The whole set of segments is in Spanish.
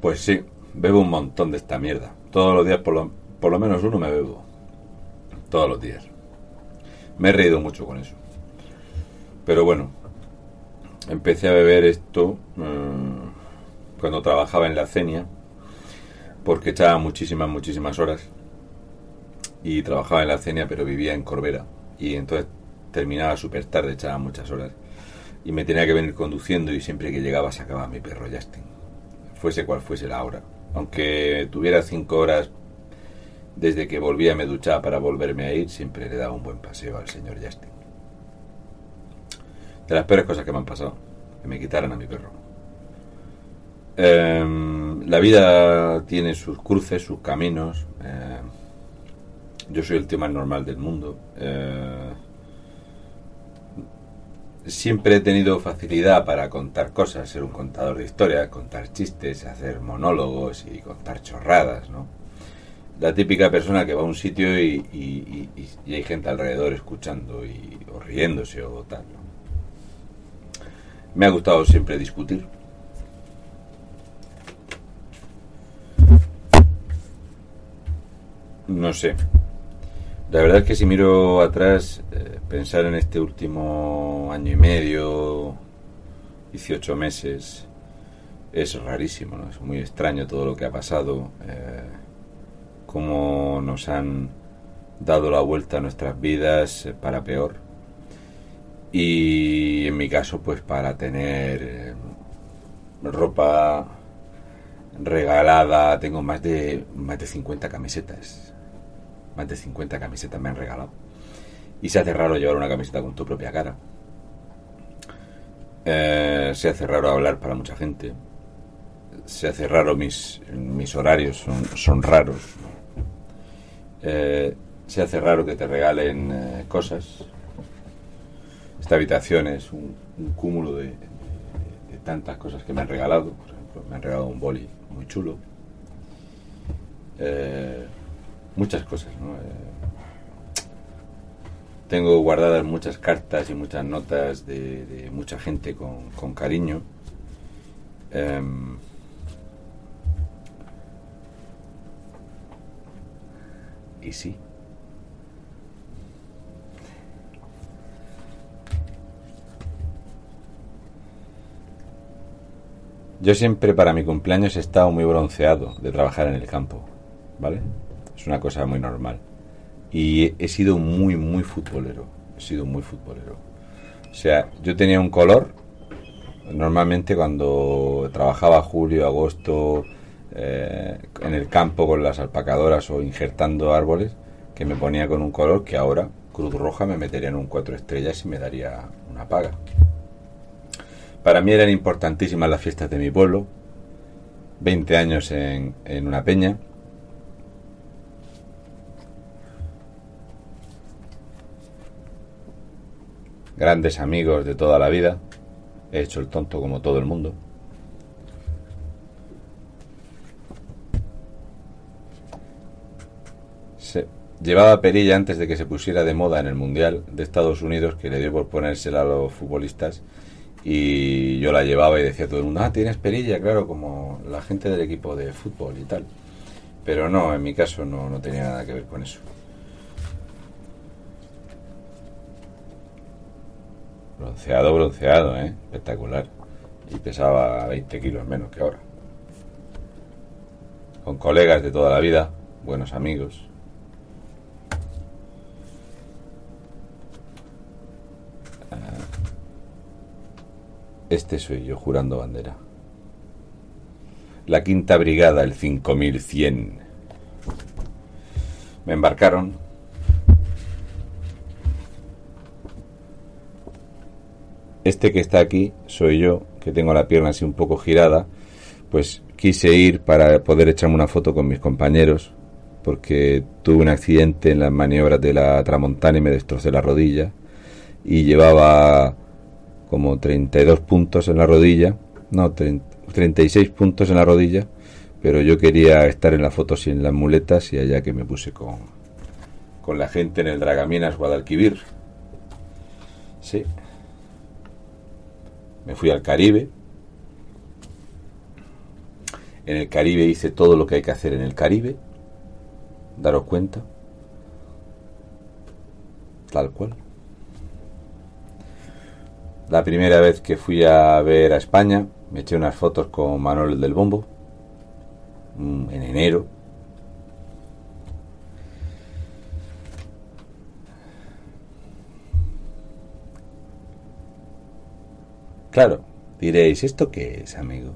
Pues sí, bebo un montón de esta mierda. Todos los días por lo, por lo menos uno me bebo. Todos los días. Me he reído mucho con eso. Pero bueno, empecé a beber esto mm, cuando trabajaba en la CENIA, porque echaba muchísimas, muchísimas horas. Y trabajaba en la CENIA, pero vivía en Corbera. Y entonces terminaba súper tarde, echaba muchas horas. Y me tenía que venir conduciendo y siempre que llegaba sacaba a mi perro Justin. Fuese cual fuese la hora. Aunque tuviera cinco horas desde que volvía me duchaba para volverme a ir, siempre le daba un buen paseo al señor Justin. De las peores cosas que me han pasado, que me quitaran a mi perro. Em, la vida tiene sus cruces, sus caminos. Eh, yo soy el tío más normal del mundo. Eh, siempre he tenido facilidad para contar cosas, ser un contador de historias, contar chistes, hacer monólogos y contar chorradas, ¿no? La típica persona que va a un sitio y, hay gente alrededor escuchando y, o riéndose o tal, ¿no? Me ha gustado siempre discutir. No sé. La verdad es que si miro atrás, eh, pensar en este último año y medio, 18 meses, es rarísimo, ¿no? Es muy extraño todo lo que ha pasado, eh, cómo nos han dado la vuelta a nuestras vidas eh, para peor. Y en mi caso, pues para tener ropa regalada, tengo más de, más de 50 camisetas más de 50 camisetas me han regalado. Y se hace raro llevar una camiseta con tu propia cara. Eh, se hace raro hablar para mucha gente. Se hace raro mis, mis horarios, son, son raros. Eh, se hace raro que te regalen eh, cosas. Esta habitación es un, cúmulo de, tantas cosas que me han regalado. Por ejemplo, me han regalado un boli muy chulo. Eh, muchas cosas. ¿no? Eh, tengo guardadas muchas cartas y muchas notas de, mucha gente con, cariño. Eh, y sí. Yo siempre para mi cumpleaños he estado muy bronceado de trabajar en el campo, ¿vale? Es una cosa muy normal. Y he sido muy, muy futbolero. He sido muy futbolero. O sea, yo tenía un color, normalmente cuando trabajaba julio, agosto, eh, en el campo con las alpacadoras o injertando árboles, que me ponía con un color que ahora Cruz Roja me metería en un cuatro estrellas y me daría una paga. Para mí eran importantísimas las fiestas de mi pueblo, 20 años en, en una peña, grandes amigos de toda la vida. He hecho el tonto como todo el mundo. Se llevaba perilla antes de que se pusiera de moda en el Mundial de Estados Unidos, que le dio por ponérsela a los futbolistas. Y yo la llevaba y decía todo el mundo, ah, tienes perilla, claro, como la gente del equipo de fútbol y tal. Pero no, en mi caso no, no tenía nada que ver con eso. Bronceado, bronceado, ¿eh? Espectacular. Y pesaba 20 kilos menos que ahora. Con colegas de toda la vida, buenos amigos. Ah. Este soy yo jurando bandera. La quinta brigada, el 5100. Me embarcaron Este que está aquí soy yo, que tengo la pierna así un poco girada, pues quise ir para poder echarme una foto con mis compañeros, porque tuve un accidente en las maniobras de la Tramontana y me destrocé la rodilla, y llevaba como 32 puntos en la rodilla, no, 36 puntos en la rodilla, pero yo quería estar en la foto sin las muletas y allá que me puse con, con la gente en el Dragaminas Guadalquivir. Sí, me fui al Caribe. En el Caribe hice todo lo que hay que hacer en el Caribe. Daros cuenta. Tal cual. La primera vez que fui a ver a España, me eché unas fotos con Manuel del Bombo. mm, En enero. Claro, diréis, ¿esto qué es, amigo?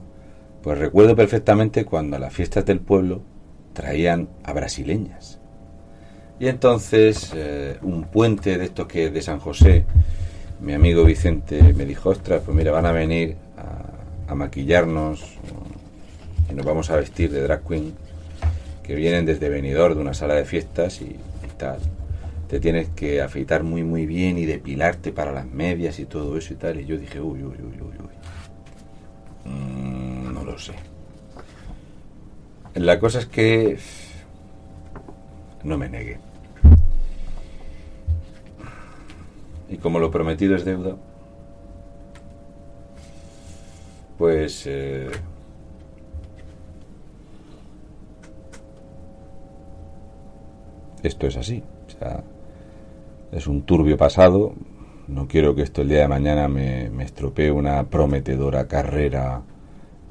Pues recuerdo perfectamente cuando a las fiestas del pueblo traían a brasileñas. Y entonces eh, un puente de estos que es de San José, mi amigo Vicente me dijo, ostras, pues mira, van a venir a, maquillarnos y nos vamos a vestir de drag queen, que vienen desde Benidorm de una sala de fiestas y, y tal. Te tienes que afeitar muy muy bien y depilarte para las medias y todo eso y tal. Y yo dije, uy, uy, uy, uy, uy. Mm, no lo sé. La cosa es que no me negué. Y como lo prometido es deuda, pues eh, esto es así. O sea, es un turbio pasado. No quiero que esto el día de mañana me, me estropee una prometedora carrera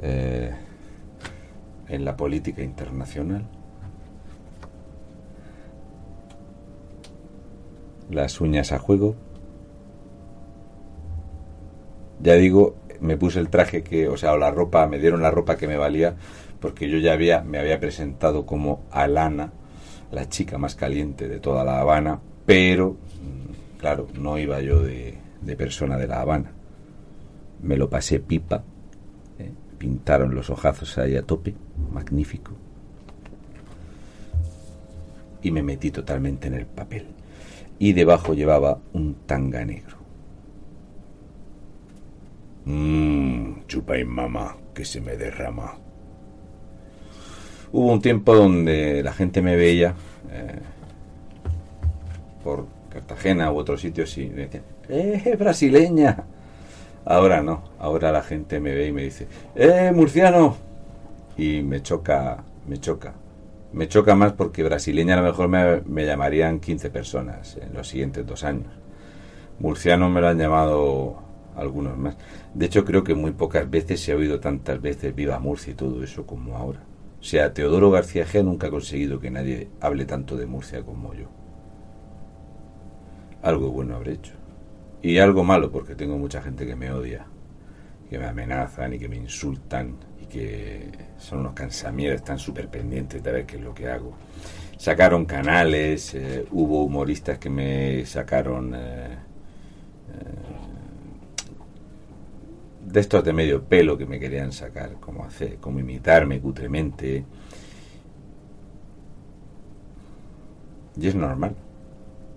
eh, en la política internacional. Las uñas a juego. Ya digo, me puse el traje que, o sea, la ropa, me dieron la ropa que me valía, porque yo ya había, me había presentado como Alana, la chica más caliente de toda La Habana, pero, mm, claro, no iba yo de, persona de La Habana. Me lo pasé pipa, ¿eh? pintaron los ojazos ahí a tope, magnífico. Y me metí totalmente en el papel. Y debajo llevaba un tanga negro. Mmm, chupa y mamá, que se me derrama. Hubo un tiempo donde la gente me veía eh, por Cartagena u otros sitios y me decían, ¡eh, brasileña! Ahora no, ahora la gente me ve y me dice, ¡eh, murciano! Y me choca, me choca. Me choca más porque brasileña a lo mejor me, me llamarían 15 personas en los siguientes dos años. Murciano me lo han llamado algunos más. De hecho, creo que muy pocas veces se ha oído tantas veces Viva Murcia y todo eso como ahora. O sea, Teodoro García G nunca ha conseguido que nadie hable tanto de Murcia como yo. Algo bueno habré hecho. Y algo malo, porque tengo mucha gente que me odia, que me amenazan y que me insultan y que son unos cansamieras, están súper pendientes de ver qué es lo que hago. Sacaron canales, eh, hubo humoristas que me sacaron... Eh, de estos de medio pelo que me querían sacar, como hacer, como imitarme cutremente. Y es normal.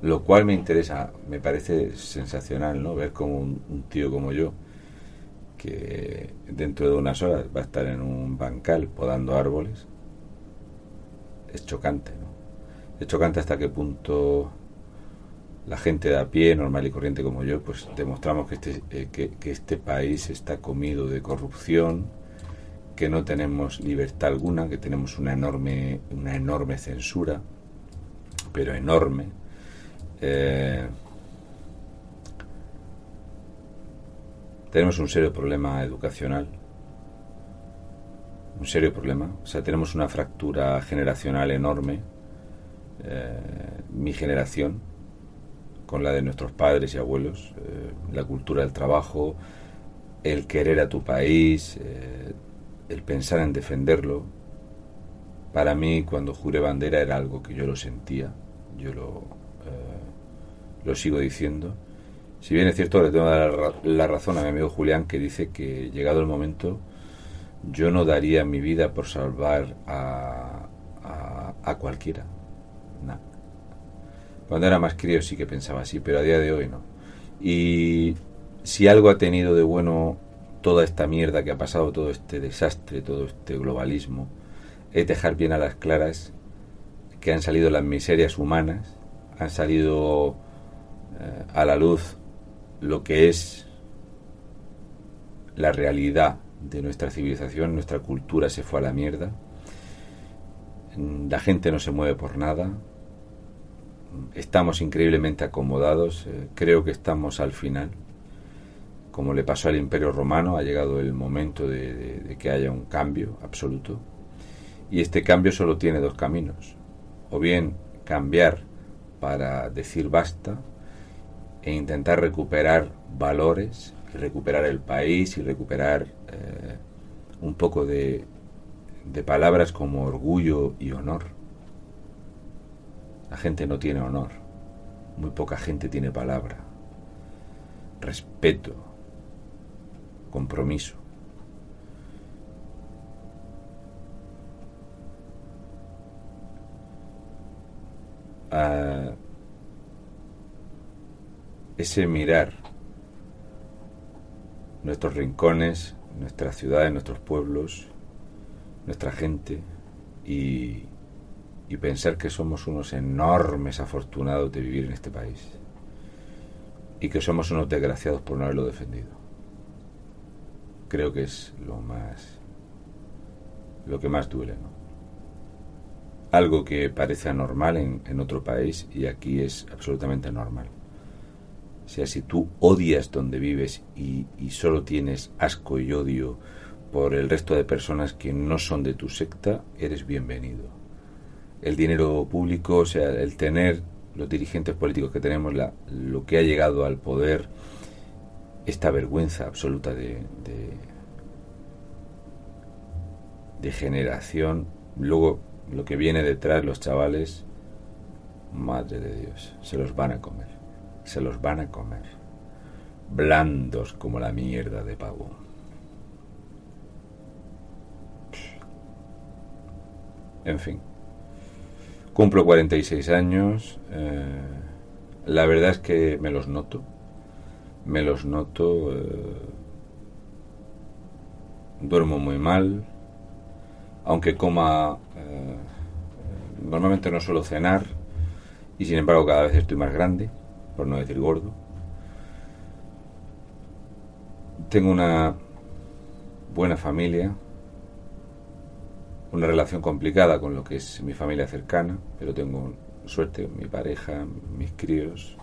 Lo cual me interesa, me parece sensacional, ¿no? Ver como un, tío como yo, que dentro de unas horas va a estar en un bancal podando árboles, es chocante, ¿no? Es chocante hasta qué punto la gente de a pie, normal y corriente como yo, pues demostramos que este, eh, que este país está comido de corrupción, que no tenemos libertad alguna, que tenemos una enorme, una enorme censura, pero enorme. Eh, tenemos un serio problema educacional, un serio problema. O sea, tenemos una fractura generacional enorme. Eh, mi generación, con la de nuestros padres y abuelos, eh, la cultura del trabajo, el querer a tu país, el pensar en defenderlo. Para mí, cuando juré bandera era algo que yo lo sentía, yo lo, lo sigo diciendo. Si bien es cierto, le tengo la, la razón a mi amigo Julián que dice que llegado el momento, yo no daría mi vida por salvar a, a, a cualquiera. Nah. Cuando era más crío sí que pensaba así, pero a día de hoy no. Y si algo ha tenido de bueno toda esta mierda que ha pasado, todo este desastre, todo este globalismo, es dejar bien a las claras que han salido las miserias humanas, han salido a la luz lo que es la realidad de nuestra civilización, nuestra cultura se fue a la mierda. La gente no se mueve por nada. Estamos increíblemente acomodados. Eh, creo que estamos al final. Como le pasó al Imperio Romano, ha llegado el momento de que haya un cambio absoluto. Y este cambio solo tiene dos caminos. O bien cambiar para decir basta e intentar recuperar valores, recuperar el país y recuperar eh, un poco de, de palabras como orgullo y honor. La gente no tiene honor, muy poca gente tiene palabra, respeto, compromiso. Ese mirar nuestros rincones, nuestras ciudades, nuestros pueblos, nuestra gente y, pensar que somos unos enormes afortunados de vivir en este país y que somos unos desgraciados por no haberlo defendido. Creo que es lo más lo que más duele, ¿no? algo que parece anormal en, otro país y aquí es absolutamente normal. O sea, si tú odias donde vives y, solo tienes asco y odio por el resto de personas que no son de tu secta, eres bienvenido. El dinero público, o sea, el tener los dirigentes políticos que tenemos, la, lo que ha llegado al poder, esta vergüenza absoluta de, de generación, luego lo que viene detrás los chavales, madre de Dios, se los van a comer, se los van a comer, blandos como la mierda de pavo. En fin, cumplo 46 años, eh, la verdad es que me los noto, me los noto, eh, duermo muy mal, aunque coma, eh, normalmente no suelo cenar y sin embargo cada vez estoy más grande, por no decir gordo. Tengo una buena familia, una relación complicada con lo que es mi familia cercana, pero tengo suerte con mi pareja, mis críos,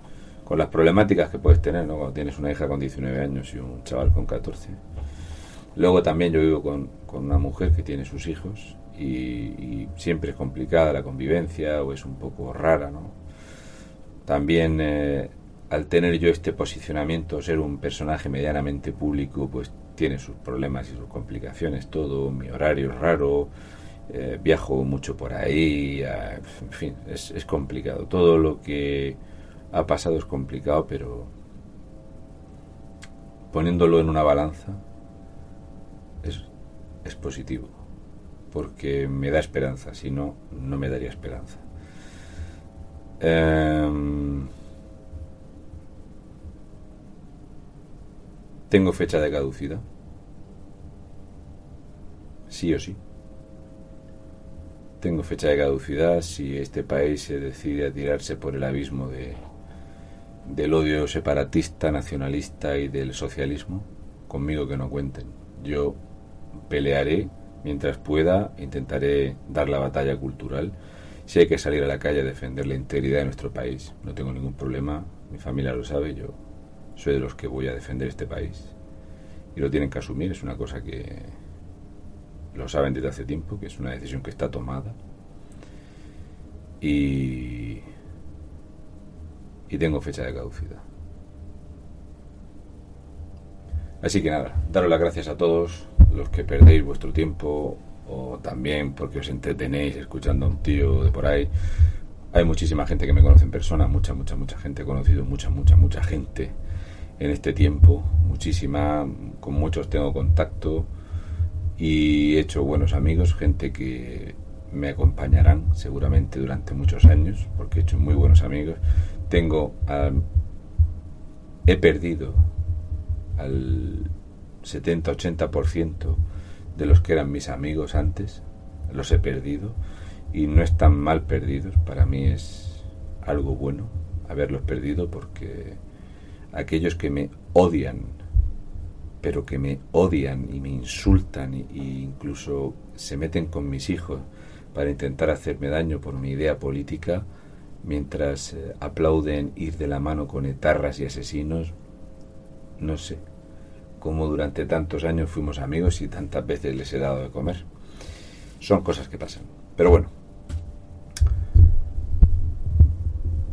con las problemáticas que puedes tener ¿no? cuando tienes una hija con 19 años y un chaval con 14 Luego también yo vivo con, una mujer que tiene sus hijos y, siempre es complicada la convivencia o es un poco rara, ¿no? También eh, al tener yo este posicionamiento, ser un personaje medianamente público, pues tiene sus problemas y sus complicaciones, todo, mi horario es raro, eh, viajo mucho por ahí, en fin, es, es complicado. Todo lo que ha pasado es complicado, pero poniéndolo en una balanza, es, positivo, porque me da esperanza, si no, no me daría esperanza. Em, tengo fecha de caducidad, sí o sí. Tengo fecha de caducidad si este país se decide a tirarse por el abismo de, del odio separatista, nacionalista y del socialismo. Conmigo que no cuenten. Yo pelearé mientras pueda, intentaré dar la batalla cultural. Si hay que salir a la calle a defender la integridad de nuestro país, no tengo ningún problema, mi familia lo sabe, yo soy de los que voy a defender este país. Y lo tienen que asumir, es una cosa que lo saben desde hace tiempo, que es una decisión que está tomada. Y, y tengo fecha de caducidad. Así que nada, daros las gracias a todos los que perdéis vuestro tiempo o también porque os entretenéis escuchando a un tío de por ahí. Hay muchísima gente que me conoce en persona, mucha, mucha, mucha gente. He conocido mucha, mucha, mucha gente en este tiempo, muchísima. Con muchos tengo contacto y he hecho buenos amigos, gente que me acompañarán seguramente durante muchos años, porque he hecho muy buenos amigos. Tengo, he perdido al 70-80% de los que eran mis amigos antes, los he perdido y no están mal perdidos. Para mí es algo bueno haberlos perdido porque aquellos que me odian pero que me odian y me insultan e incluso se meten con mis hijos para intentar hacerme daño por mi idea política, mientras eh, aplauden ir de la mano con etarras y asesinos, no sé cómo durante tantos años fuimos amigos y tantas veces les he dado de comer. Son cosas que pasan. Pero bueno,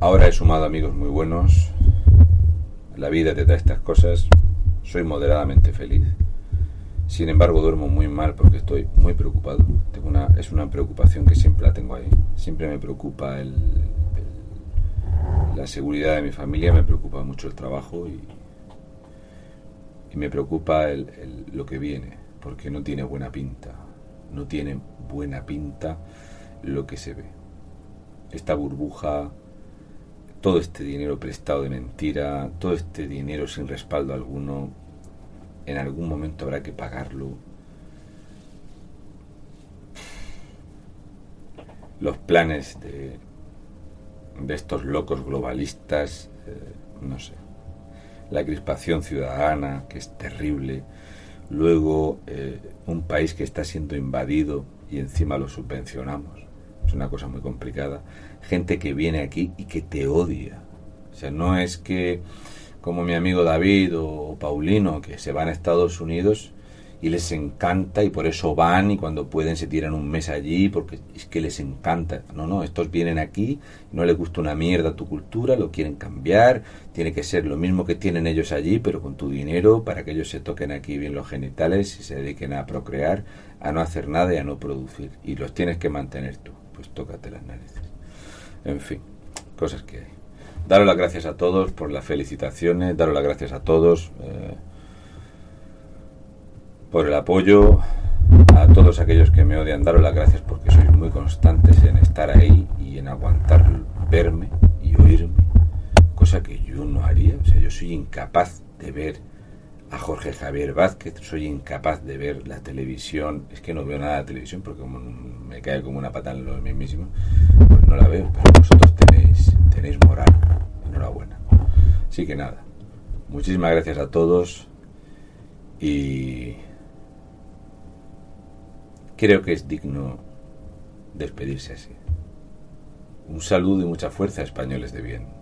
ahora he sumado amigos muy buenos. La vida te da estas cosas. Soy moderadamente feliz. Sin embargo, duermo muy mal porque estoy muy preocupado. Es una preocupación que siempre la tengo ahí. Siempre me preocupa el, la seguridad de mi familia, me preocupa mucho el trabajo y, y me preocupa lo que viene, porque no tiene buena pinta. No tiene buena pinta lo que se ve. Esta burbuja todo este dinero prestado de mentira, todo este dinero sin respaldo alguno, en algún momento habrá que pagarlo. Los planes de, de estos locos globalistas, eh, no sé. La crispación ciudadana, que es terrible. Luego, eh, un país que está siendo invadido y encima lo subvencionamos es una cosa muy complicada, gente que viene aquí y que te odia. O sea, no es que como mi amigo David o Paulino, que se van a Estados Unidos y les encanta y por eso van y cuando pueden se tiran un mes allí porque es que les encanta. No, no, estos vienen aquí, no les gusta una mierda tu cultura, lo quieren cambiar, tiene que ser lo mismo que tienen ellos allí, pero con tu dinero para que ellos se toquen aquí bien los genitales y se dediquen a procrear, a no hacer nada y a no producir. Y los tienes que mantener tú pues tócate las narices. En fin, cosas que hay. Daros las gracias a todos por las felicitaciones, daros las gracias a todos eh, por el apoyo, a todos aquellos que me odian, daros las gracias porque sois muy constantes en estar ahí y en aguantar verme y oírme, cosa que yo no haría, o sea, yo soy incapaz de ver a Jorge Javier Vázquez, soy incapaz de ver la televisión, es que no veo nada de televisión porque me cae como una pata en lo mismo, pues no la veo, pero vosotros tenéis, tenéis moral, enhorabuena. Así que nada, muchísimas gracias a todos y creo que es digno despedirse así. Un saludo y mucha fuerza, españoles de bien.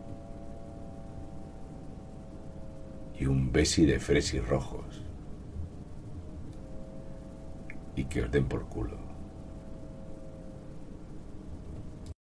y un besi de fresis rojos. Y que os den por culo.